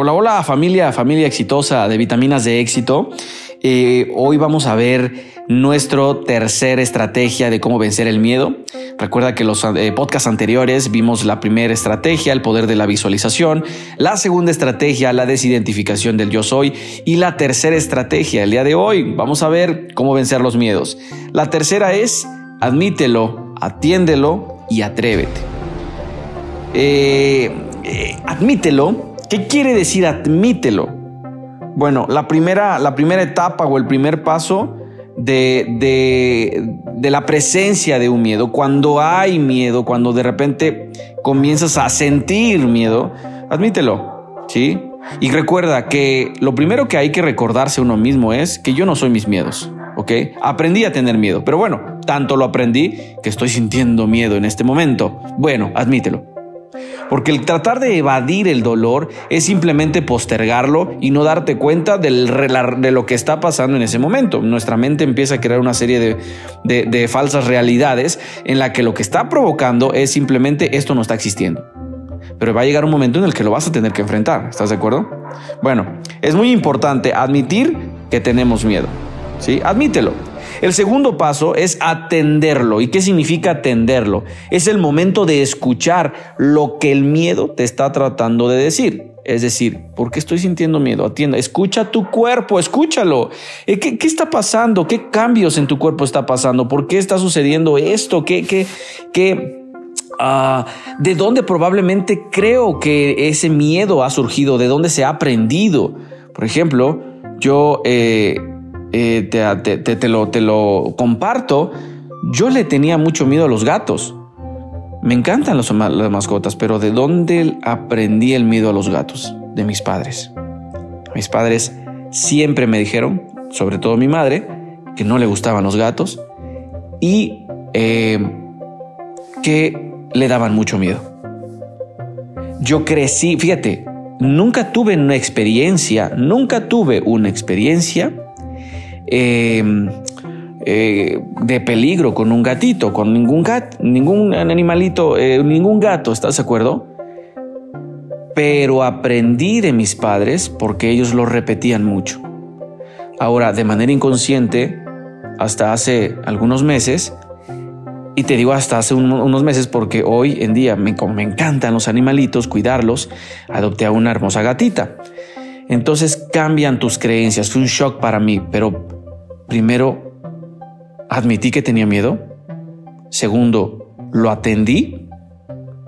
Hola, hola familia, familia exitosa de vitaminas de éxito. Eh, hoy vamos a ver nuestra tercera estrategia de cómo vencer el miedo. Recuerda que los eh, podcasts anteriores vimos la primera estrategia, el poder de la visualización, la segunda estrategia, la desidentificación del yo soy y la tercera estrategia, el día de hoy, vamos a ver cómo vencer los miedos. La tercera es admítelo, atiéndelo y atrévete. Eh, admítelo ¿Qué quiere decir admítelo? Bueno, la primera, la primera etapa o el primer paso de, de, la presencia de un miedo, cuando hay miedo, cuando de repente comienzas a sentir miedo, admítelo, ¿sí? Y recuerda que lo primero que hay que recordarse uno mismo es que yo no soy mis miedos, ¿ok? Aprendí a tener miedo, pero bueno, tanto lo aprendí que estoy sintiendo miedo en este momento. Bueno, admítelo. Porque el tratar de evadir el dolor es simplemente postergarlo y no darte cuenta de lo que está pasando en ese momento. Nuestra mente empieza a crear una serie de, falsas realidades en la que lo que está provocando es simplemente esto no está existiendo. Pero va a llegar un momento en el que lo vas a tener que enfrentar. ¿Estás de acuerdo? Bueno, es muy importante admitir que tenemos miedo. ¿Sí? Admítelo. El segundo paso es atenderlo. ¿Y qué significa atenderlo? Es el momento de escuchar lo que el miedo te está tratando de decir. Es decir, ¿por qué estoy sintiendo miedo? Atienda, escucha tu cuerpo, escúchalo. Eh, ¿Qué, está pasando? ¿Qué cambios en tu cuerpo está pasando? ¿Por qué está sucediendo esto? ¿Qué, qué, qué, ah, ¿De dónde probablemente creo que ese miedo ha surgido? ¿De dónde se ha aprendido? Por ejemplo, yo eh, eh, te, lo, te lo comparto, yo le tenía mucho miedo a los gatos. Me encantan las mascotas, pero ¿de dónde aprendí el miedo a los gatos? De mis padres. Mis padres siempre me dijeron, sobre todo mi madre, que no le gustaban los gatos y eh, que le daban mucho miedo. Yo crecí, fíjate, nunca tuve una experiencia, nunca tuve una experiencia Em, eh, de peligro con un gatito, con ningún gato, ningún animalito, eh, ningún gato, ¿estás de acuerdo? Pero aprendí de mis padres porque ellos lo repetían mucho. Ahora, de manera inconsciente, hasta hace algunos meses, y te digo hasta hace unos meses porque hoy en día me, me encantan los animalitos, cuidarlos, adopté a una hermosa gatita. Entonces cambian tus creencias, fue un shock para mí, pero Primero, admití que tenía miedo. Segundo, lo atendí,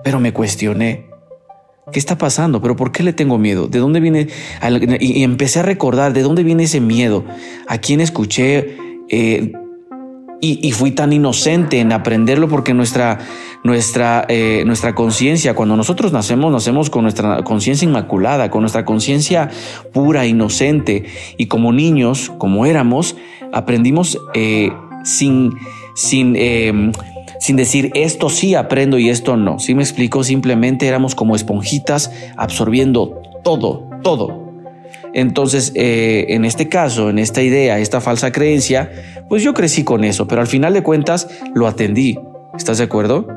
pero me cuestioné. ¿Qué está pasando? ¿Pero por qué le tengo miedo? ¿De dónde viene? Y empecé a recordar de dónde viene ese miedo. ¿A quién escuché? Eh, y, fui tan inocente en aprenderlo porque nuestra, nuestra, eh, nuestra conciencia, cuando nosotros nacemos, nacemos con nuestra conciencia inmaculada, con nuestra conciencia pura, inocente. Y como niños, como éramos, aprendimos eh, sin, sin, em, sin decir esto sí aprendo y esto no. Si me explico, simplemente éramos como esponjitas absorbiendo todo, todo. Entonces, eh, en este caso, en esta idea, esta falsa creencia, pues yo crecí con eso, pero al final de cuentas lo atendí. ¿Estás de acuerdo?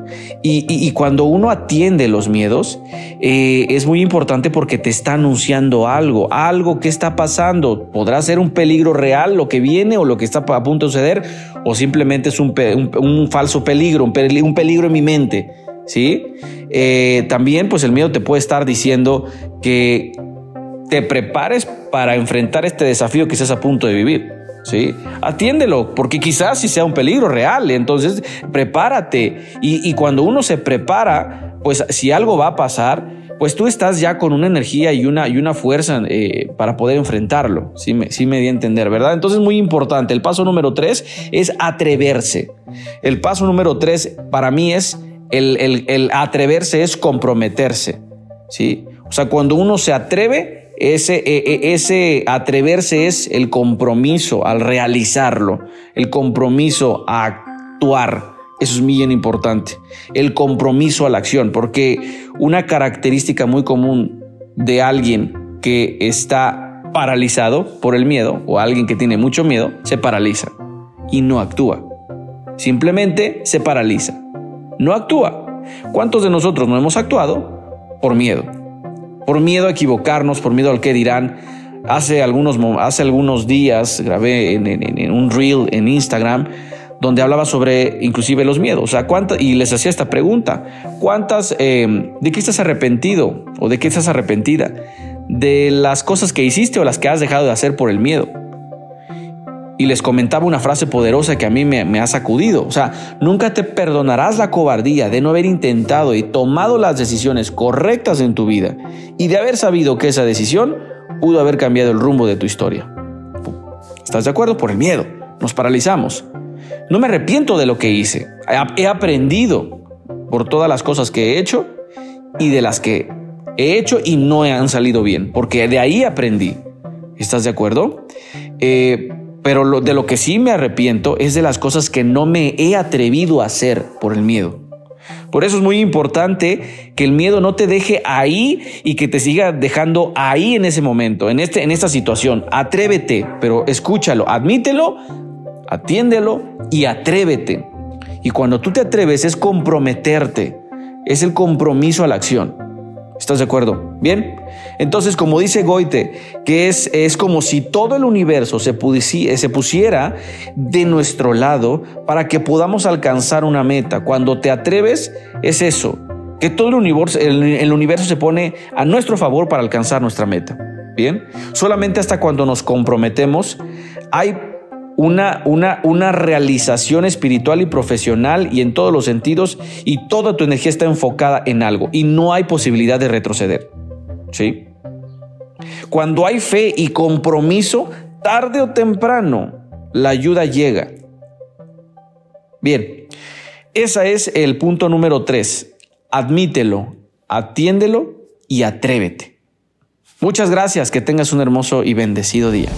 Y, cuando uno atiende los miedos, eh, es muy importante porque te está anunciando algo, algo que está pasando. Podrá ser un peligro real lo que viene o lo que está a punto de suceder, o simplemente es un, falso peligro, un peligro, en mi mente. ¿Sí? Eh, también, pues el miedo te puede estar diciendo que te prepares para enfrentar este desafío que estás a punto de vivir. ¿sí? Atiéndelo, porque quizás si sea un peligro real, entonces prepárate. Y, cuando uno se prepara, pues si algo va a pasar, pues tú estás ya con una energía y una, y una fuerza eh, para poder enfrentarlo. Sí me, sí me di a entender, ¿verdad? Entonces muy importante. El paso número tres es atreverse. El paso número tres para mí es el, el atreverse, es comprometerse. ¿sí? O sea, cuando uno se atreve, ese, e, e, ese atreverse es el compromiso al realizarlo, el compromiso a actuar. Eso es muy bien importante. El compromiso a la acción, porque una característica muy común de alguien que está paralizado por el miedo o alguien que tiene mucho miedo, se paraliza y no actúa. Simplemente se paraliza. No actúa. ¿Cuántos de nosotros no hemos actuado por miedo? Por miedo a equivocarnos, por miedo al que dirán. Hace algunos, hace algunos días grabé en, un reel en Instagram donde hablaba sobre inclusive los miedos. O sea, ¿cuántas, y les hacía esta pregunta, ¿cuántas, eh, de qué estás arrepentido o de qué estás arrepentida? ¿De las cosas que hiciste o las que has dejado de hacer por el miedo? Y les comentaba una frase poderosa que a mí me, ha sacudido. O sea, nunca te perdonarás la cobardía de no haber intentado y tomado las decisiones correctas en tu vida y de haber sabido que esa decisión pudo haber cambiado el rumbo de tu historia. ¿Estás de acuerdo? Por el miedo. Nos paralizamos. No me arrepiento de lo que hice. He aprendido por todas las cosas que he hecho y de las que he hecho y no han salido bien, porque de ahí aprendí. ¿Estás de acuerdo? Eh, pero de lo que sí me arrepiento es de las cosas que no me he atrevido a hacer por el miedo. Por eso es muy importante que el miedo no te deje ahí y que te siga dejando ahí en ese momento, en, este, en esta situación. Atrévete, pero escúchalo, admítelo, atiéndelo y atrévete. Y cuando tú te atreves es comprometerte, es el compromiso a la acción. ¿Estás de acuerdo? Bien. Entonces, como dice Goite, que es, es como si todo el universo se, se pusiera de nuestro lado para que podamos alcanzar una meta. Cuando te atreves, es eso, que todo el universo, el universo se pone a nuestro favor para alcanzar nuestra meta. Bien. Solamente hasta cuando nos comprometemos, hay una, una, realización espiritual y profesional y en todos los sentidos y toda tu energía está enfocada en algo y no hay posibilidad de retroceder. ¿Sí? Cuando hay fe y compromiso, tarde o temprano, la ayuda llega. Bien, ese es el punto número tres. Admítelo, atiéndelo y atrévete. Muchas gracias, que tengas un hermoso y bendecido día.